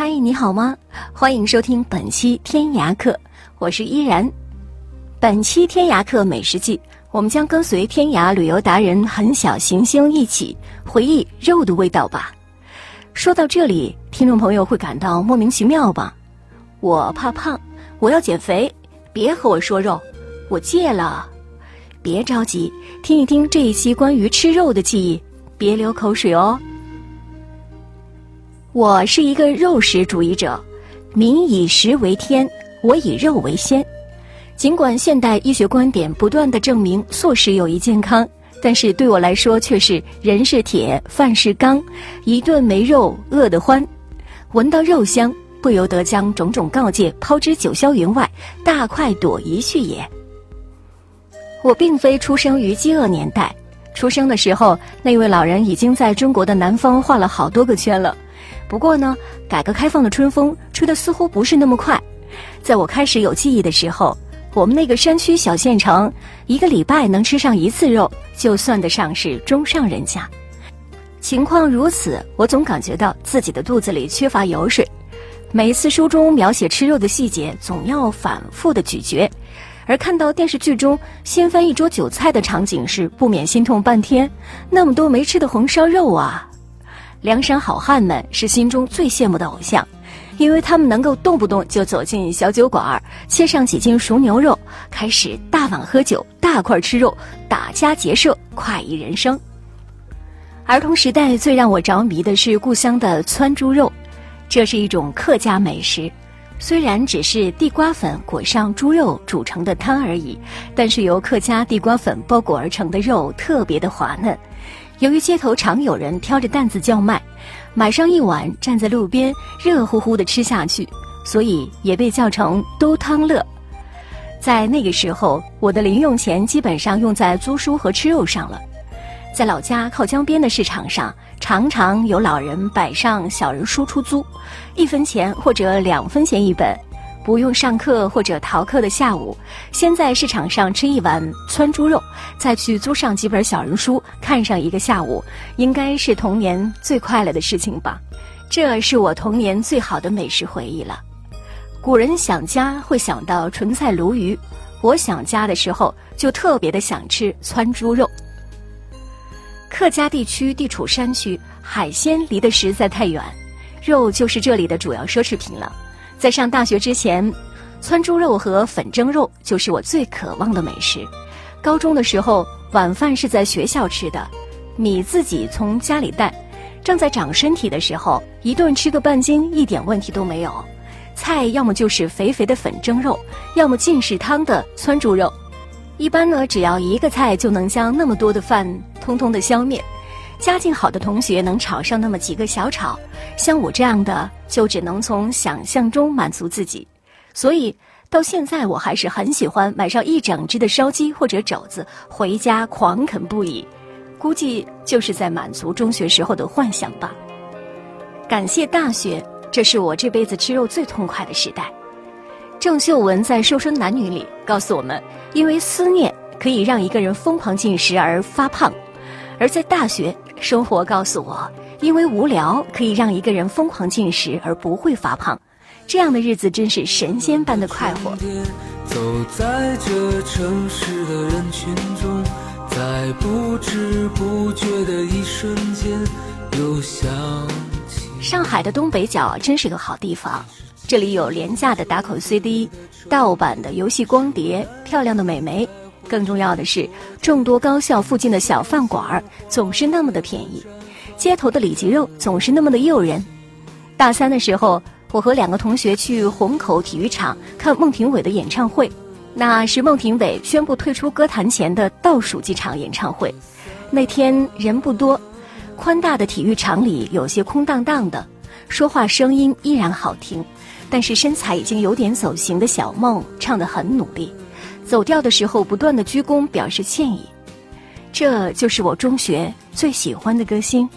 嗨，你好吗？欢迎收听本期天涯客，我是依然。本期天涯客美食记，我们将跟随天涯旅游达人很小行星一起回忆肉的味道吧。说到这里，听众朋友会感到莫名其妙吧？我怕胖，我要减肥，别和我说肉，我戒了。别着急，听一听这一期关于吃肉的记忆，别流口水哦。我是一个肉食主义者，民以食为天，我以肉为先。尽管现代医学观点不断的证明素食有益健康，但是对我来说却是人是铁，饭是钢，一顿没肉饿得欢。闻到肉香，不由得将种种告诫抛之九霄云外，大快朵颐去也。我并非出生于饥饿年代，出生的时候那位老人已经在中国的南方画了好多个圈了。不过呢，改革开放的春风吹得似乎不是那么快。在我开始有记忆的时候，我们那个山区小县城，一个礼拜能吃上一次肉，就算得上是中上人家。情况如此，我总感觉到自己的肚子里缺乏油水。每一次书中描写吃肉的细节，总要反复的咀嚼，而看到电视剧中掀翻一桌酒菜的场景时，不免心痛半天。那么多没吃的红烧肉啊！梁山好汉们是心中最羡慕的偶像，因为他们能够动不动就走进小酒馆，切上几斤熟牛肉，开始大碗喝酒、大块吃肉，打家劫舍，快意人生。儿童时代最让我着迷的是故乡的汆猪肉，这是一种客家美食，虽然只是地瓜粉裹上猪肉煮成的汤而已，但是由客家地瓜粉包裹而成的肉特别的滑嫩。由于街头常有人挑着担子叫卖，买上一碗，站在路边热乎乎的吃下去，所以也被叫成“兜汤乐”。在那个时候，我的零用钱基本上用在租书和吃肉上了。在老家靠江边的市场上，常常有老人摆上小人书出租，一分钱或者两分钱一本。不用上课或者逃课的下午，先在市场上吃一碗汆猪肉，再去租上几本小人书看上一个下午，应该是童年最快乐的事情吧。这是我童年最好的美食回忆了。古人想家会想到纯菜鲈鱼，我想家的时候就特别的想吃汆猪肉。客家地区地处山区，海鲜离得实在太远，肉就是这里的主要奢侈品了。在上大学之前，汆猪肉和粉蒸肉就是我最渴望的美食。高中的时候，晚饭是在学校吃的，米自己从家里带。正在长身体的时候，一顿吃个半斤一点问题都没有。菜要么就是肥肥的粉蒸肉，要么尽是汤的汆猪肉。一般呢，只要一个菜就能将那么多的饭通通的消灭。家境好的同学能炒上那么几个小炒，像我这样的就只能从想象中满足自己。所以到现在我还是很喜欢买上一整只的烧鸡或者肘子回家狂啃不已。估计就是在满足中学时候的幻想吧。感谢大学，这是我这辈子吃肉最痛快的时代。郑秀文在《瘦身男女》里告诉我们，因为思念可以让一个人疯狂进食而发胖，而在大学。生活告诉我，因为无聊可以让一个人疯狂进食而不会发胖，这样的日子真是神仙般的快活。走在这城市的人群中，在不知不觉的一瞬间，又想起上海的东北角真是个好地方，这里有廉价的打口 CD、盗版的游戏光碟、漂亮的美眉。更重要的是，众多高校附近的小饭馆儿总是那么的便宜，街头的里脊肉总是那么的诱人。大三的时候，我和两个同学去虹口体育场看孟庭苇的演唱会，那是孟庭苇宣布退出歌坛前的倒数几场演唱会。那天人不多，宽大的体育场里有些空荡荡的，说话声音依然好听，但是身材已经有点走形的小梦唱得很努力，走调的时候不断的鞠躬表示歉意。这就是我中学最喜欢的歌星。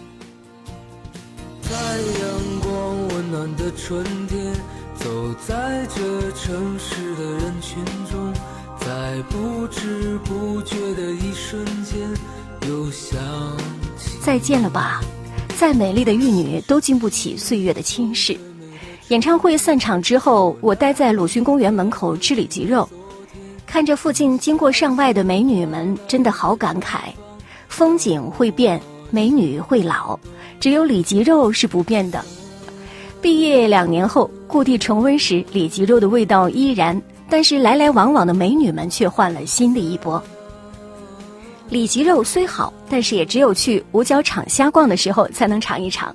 在阳光温暖的春天，走在这城市的人群中，在不知不觉的一瞬间，又想起再见了吧，再美丽的玉女都经不起岁月的侵蚀。演唱会散场之后，我待在鲁迅公园门口吃里脊肉。看着附近经过上万的美女们，真的好感慨。风景会变，美女会老，只有里脊肉是不变的。毕业两年后，故地重温时，里脊肉的味道依然，但是来来往往的美女们却换了新的一波。里脊肉虽好，但是也只有去五角场瞎逛的时候才能尝一尝。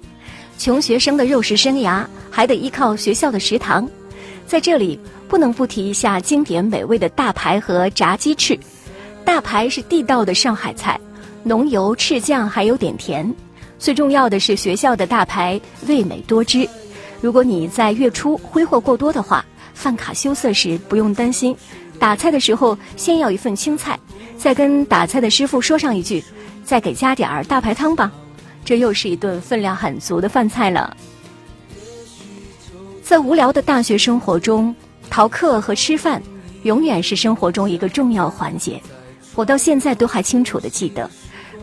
穷学生的肉食生涯，还得依靠学校的食堂。在这里不能不提一下经典美味的大排和炸鸡翅。大排是地道的上海菜，浓油赤酱还有点甜。最重要的是学校的大排味美多汁。如果你在月初挥霍过多的话，饭卡羞涩时不用担心。打菜的时候先要一份青菜，再跟打菜的师傅说上一句：“再给加点儿大排汤吧。”这又是一顿分量很足的饭菜了。在无聊的大学生活中，逃课和吃饭永远是生活中一个重要环节。我到现在都还清楚地记得，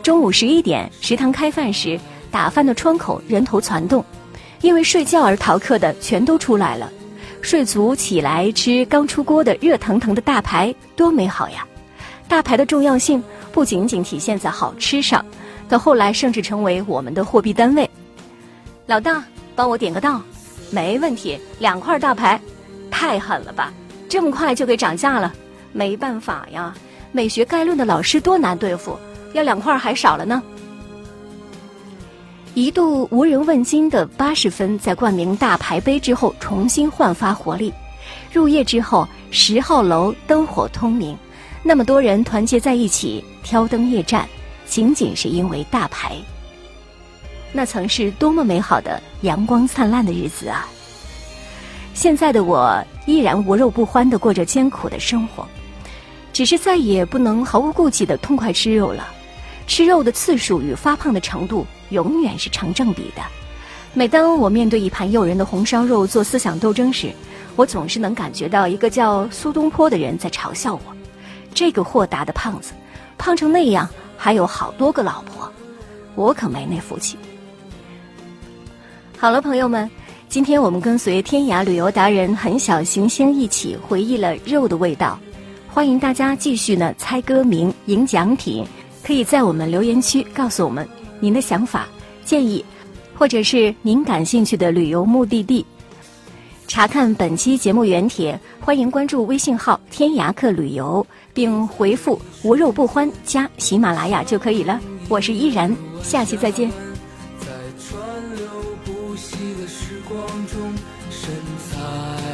中午十一点食堂开饭时，打饭的窗口人头攒动，因为睡觉而逃课的全都出来了。睡足起来吃刚出锅的热腾腾的大排，多美好呀！大排的重要性不仅仅体现在好吃上，到后来甚至成为我们的货币单位。老大，帮我点个到。没问题，两块大排，太狠了吧！这么快就给涨价了，没办法呀。美学概论的老师多难对付，要两块还少了呢。一度无人问津的八十分，在冠名大牌杯之后重新焕发活力。入夜之后，十号楼灯火通明，那么多人团结在一起挑灯夜战，仅仅是因为大牌。那曾是多么美好的阳光灿烂的日子啊！现在的我依然无肉不欢的过着艰苦的生活，只是再也不能毫无顾忌的痛快吃肉了。吃肉的次数与发胖的程度永远是成正比的。每当我面对一盘诱人的红烧肉做思想斗争时，我总是能感觉到一个叫苏东坡的人在嘲笑我：这个豁达的胖子，胖成那样还有好多个老婆，我可没那福气。好了，朋友们，今天我们跟随天涯旅游达人很小行星一起回忆了肉的味道。欢迎大家继续呢猜歌名、赢奖品，可以在我们留言区告诉我们您的想法、建议，或者是您感兴趣的旅游目的地。查看本期节目原帖，欢迎关注微信号“天涯客旅游”，并回复“无肉不欢”加喜马拉雅就可以了。我是依然，下期再见。身材。